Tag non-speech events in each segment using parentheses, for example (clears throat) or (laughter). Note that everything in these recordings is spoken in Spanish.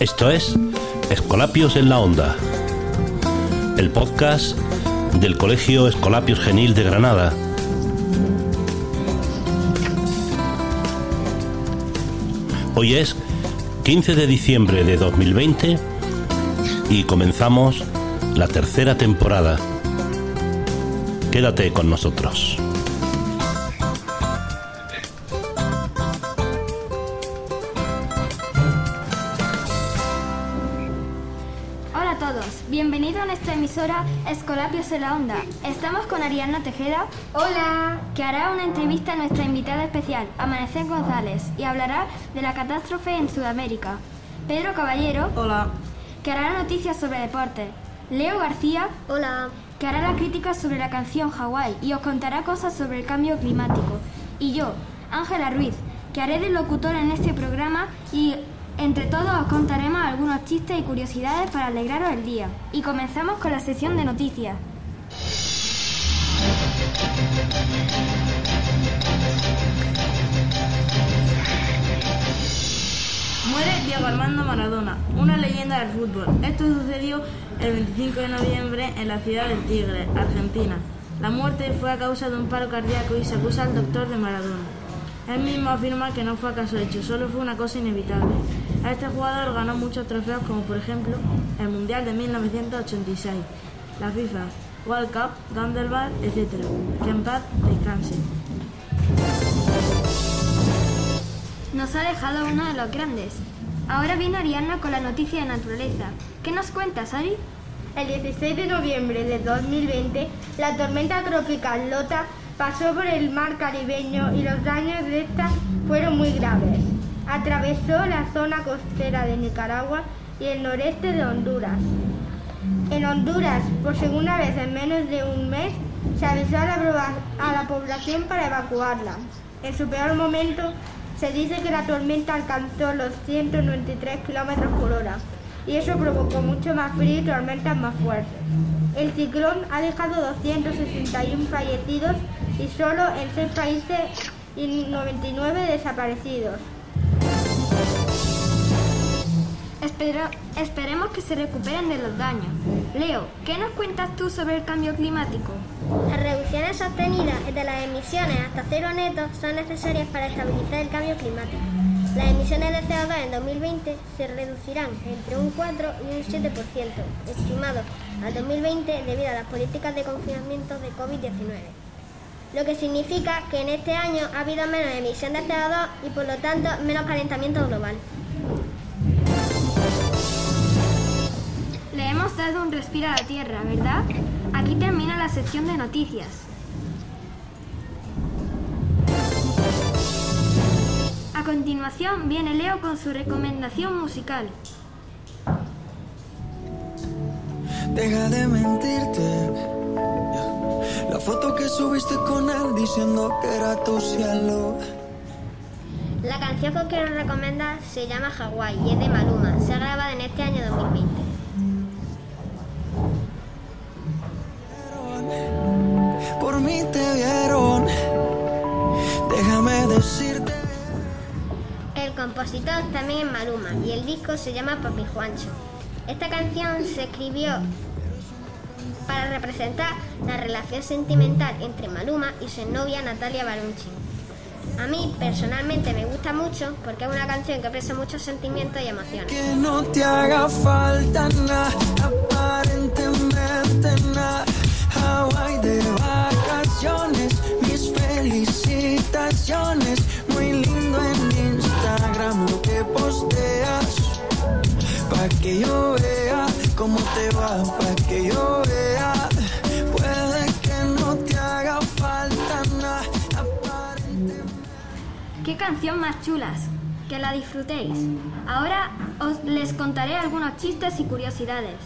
Esto es Escolapios en la Onda, el podcast del Colegio Escolapios Genil de Granada. Hoy es 15 de diciembre de 2020 y comenzamos la tercera temporada. Quédate con nosotros. Todos, bienvenidos a nuestra emisora Escolapios en la Onda. Estamos con Ariana Tejeda. Hola. Que hará una entrevista a nuestra invitada especial, Amanecer González, y hablará de la catástrofe en Sudamérica. Pedro Caballero. Hola. Que hará noticias sobre deporte. Leo García. Hola. Que hará la crítica sobre la canción Hawái y os contará cosas sobre el cambio climático. Y yo, Ángela Ruiz, que haré de locutora en este programa y entre todos os contaremos algunos chistes y curiosidades para alegraros el día. Y comenzamos con la sección de noticias. Muere Diego Armando Maradona, una leyenda del fútbol. Esto sucedió el 25 de noviembre en la ciudad del Tigre, Argentina. La muerte fue a causa de un paro cardíaco y se acusa al doctor de Maradona. Él mismo afirma que no fue acaso hecho, solo fue una cosa inevitable. Este jugador ganó muchos trofeos como por ejemplo el Mundial de 1986, la FIFA, World Cup, Gandelball, etc. Que en paz descanse. Nos ha dejado uno de los grandes. Ahora viene Ariana con la noticia de naturaleza. ¿Qué nos cuentas, Ari? El 16 de noviembre de 2020, la tormenta tropical Lota pasó por el mar caribeño y los daños de esta fueron muy graves. Atravesó la zona costera de Nicaragua y el noreste de Honduras. En Honduras, por segunda vez en menos de un mes, se avisó a la, población para evacuarla. En su peor momento, se dice que la tormenta alcanzó los 193 kilómetros por hora y eso provocó mucho más frío y tormentas más fuertes. El ciclón ha dejado 261 fallecidos y solo en 6 países y 99 desaparecidos. Espero- esperemos que se recuperen de los daños. Leo, ¿qué nos cuentas tú sobre el cambio climático? Las reducciones sostenidas de las emisiones hasta cero neto son necesarias para estabilizar el cambio climático. Las emisiones de CO2 en 2020 se reducirán entre un 4 y un 7%, estimado al 2020 debido a las políticas de confinamiento de COVID-19. Lo que significa que en este año ha habido menos emisión de CO2 y por lo tanto menos calentamiento global. Le hemos dado un respiro a la Tierra, ¿verdad? Aquí termina la sección de noticias. A continuación viene Leo con su recomendación musical. Deja de mentirte. La foto que subiste con él diciendo que era tu cielo. La canción que os quiero recomendar se llama Hawái y es de Maluma. Se ha grabado en este año 2020. Por mí te compositor también es Maluma y el disco se llama Papi Juancho. Esta canción se escribió para representar la relación sentimental entre Maluma y su novia Natalia Barunchi. A mí personalmente me gusta mucho porque es una canción que expresa muchos sentimientos y emociones. Que no te haga falta nada, aparentemente mis felicitaciones. Muy lindo Instagram lo que posteas. Pa' que yo vea cómo te va, pa' que yo vea. Puede que no te haga falta nada. ¡Qué canción más chulas! Que la disfrutéis. Ahora os les contaré algunos chistes y curiosidades.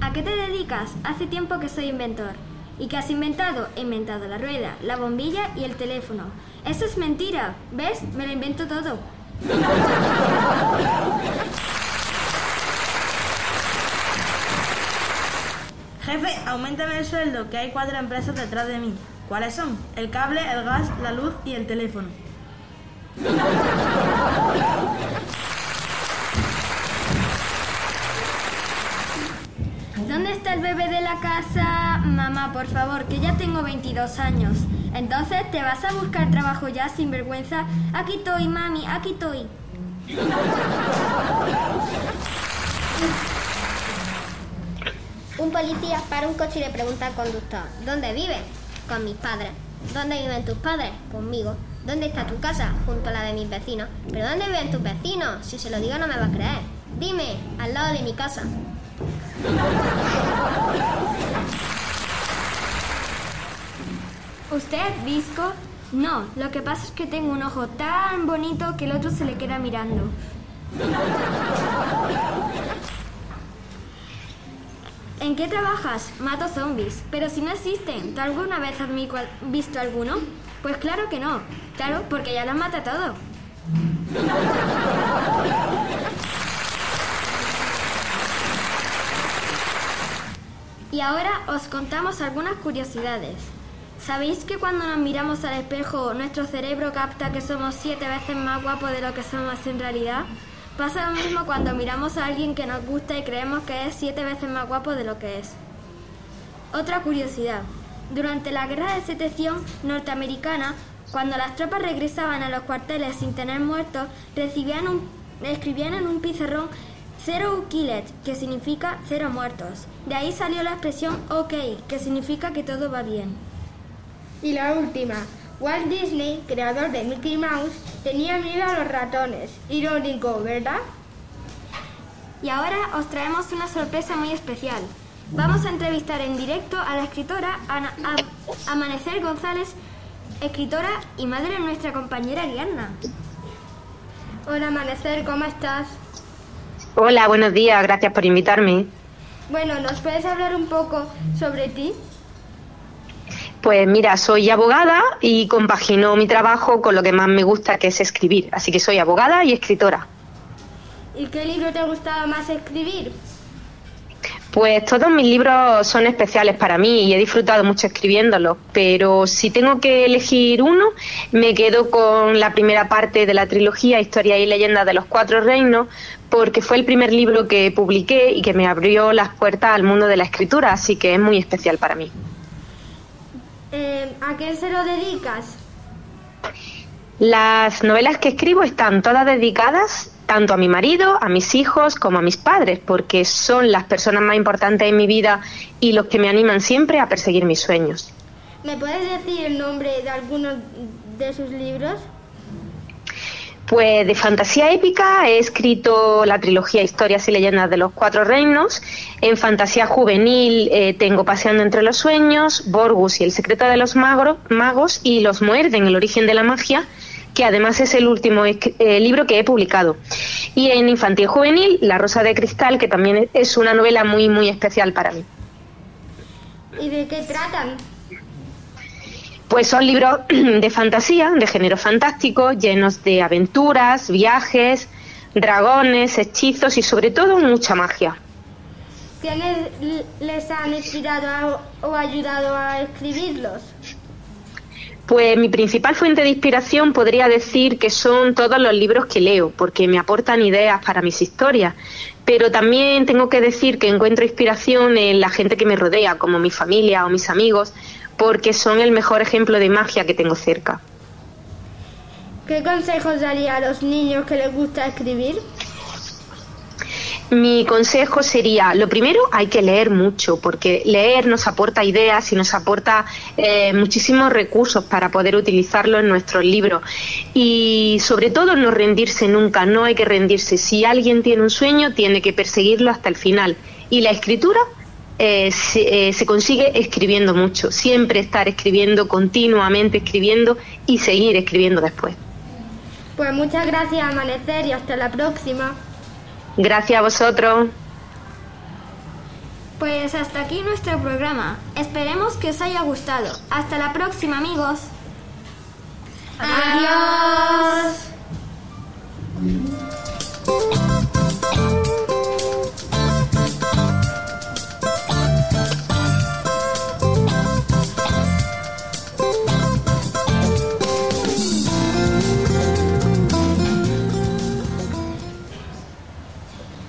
¿A qué te dedicas? Hace tiempo que soy inventor. ¿Y qué has inventado? He inventado la rueda, la bombilla y el teléfono. Eso es mentira. ¿Ves? Me lo invento todo. Jefe, aumentame el sueldo, que hay cuatro empresas detrás de mí. ¿Cuáles son? El cable, el gas, la luz y el teléfono. ¿Dónde está el bebé de la casa? Mamá, por favor, que ya tengo 22 años. Entonces, ¿te vas a buscar trabajo ya sin vergüenza? Aquí estoy, mami, aquí estoy. Un policía para un coche y le pregunta al conductor, ¿dónde vives? Con mis padres. ¿Dónde viven tus padres? Conmigo. ¿Dónde está tu casa? Junto a la de mis vecinos. ¿Pero dónde viven tus vecinos? Si se lo digo no me va a creer. Dime, al lado de mi casa. ¿Usted es visco? No, lo que pasa es que tengo un ojo tan bonito que el otro se le queda mirando. ¿En qué trabajas? Mato zombies. Pero si no existen, ¿tú alguna vez has visto alguno? Pues claro que no. Claro, porque ya los mata todo. Y ahora os contamos algunas curiosidades. ¿Sabéis que cuando nos miramos al espejo nuestro cerebro capta que somos siete veces más guapos de lo que somos en realidad? Pasa lo mismo cuando miramos a alguien que nos gusta y creemos que es siete veces más guapo de lo que es. Otra curiosidad. Durante la guerra de secesión norteamericana, cuando las tropas regresaban a los cuarteles sin tener muertos, recibían un, escribían en un pizarrón Zero Killed, que significa cero muertos. De ahí salió la expresión OK, que significa que todo va bien. Y la última. Walt Disney, creador de Mickey Mouse, tenía miedo a los ratones. Irónico, ¿verdad? Y ahora os traemos una sorpresa muy especial. Vamos a entrevistar en directo a la escritora Ana- a- Amanecer González, escritora y madre de nuestra compañera Ariadna. Hola, Amanecer, ¿cómo estás? Hola, buenos días, gracias por invitarme. Bueno, ¿nos puedes hablar un poco sobre ti? Pues mira, soy abogada y compagino mi trabajo con lo que más me gusta, que es escribir. Así que soy abogada y escritora. ¿Y qué libro te ha gustado más escribir? Pues todos mis libros son especiales para mí y he disfrutado mucho escribiéndolos, pero si tengo que elegir uno, me quedo con la primera parte de la trilogía Historia y Leyendas de los Cuatro Reinos, porque fue el primer libro que publiqué y que me abrió las puertas al mundo de la escritura, así que es muy especial para mí. Eh, ¿A qué se lo dedicas? Las novelas que escribo están todas dedicadas tanto a mi marido, a mis hijos, como a mis padres, porque son las personas más importantes en mi vida y los que me animan siempre a perseguir mis sueños. ¿Me puedes decir el nombre de algunos de sus libros? Pues de fantasía épica he escrito la trilogía Historias y leyendas de los cuatro reinos. En fantasía juvenil eh, tengo Paseando entre los sueños, Borgus y el secreto de los magos y Los muerden, el origen de la magia, que además es el último eh, libro que he publicado. Y en infantil juvenil, La rosa de cristal, que también es una novela muy muy especial para mí. ¿Y de qué tratan? Pues son libros (clears throat) de fantasía, de género fantástico, llenos de aventuras, viajes, dragones, hechizos y sobre todo mucha magia. ¿Quiénes les han inspirado a- o ayudado a escribirlos? Pues mi principal fuente de inspiración podría decir que son todos los libros que leo, porque me aportan ideas para mis historias. Pero también tengo que decir que encuentro inspiración en la gente que me rodea, como mi familia o mis amigos, porque son el mejor ejemplo de magia que tengo cerca. ¿Qué consejos daría a los niños que les gusta escribir? Mi consejo sería, lo primero, hay que leer mucho, porque leer nos aporta ideas y nos aporta eh, muchísimos recursos para poder utilizarlo en nuestros libros. Y sobre todo, no rendirse nunca, no hay que rendirse. Si alguien tiene un sueño, tiene que perseguirlo hasta el final. Y la escritura eh, se, eh, se consigue escribiendo mucho, siempre estar escribiendo, continuamente escribiendo y seguir escribiendo después. Pues muchas gracias, Amanecer, y hasta la próxima. Gracias a vosotros. Pues hasta aquí nuestro programa. Esperemos que os haya gustado. Hasta la próxima, amigos. Adiós.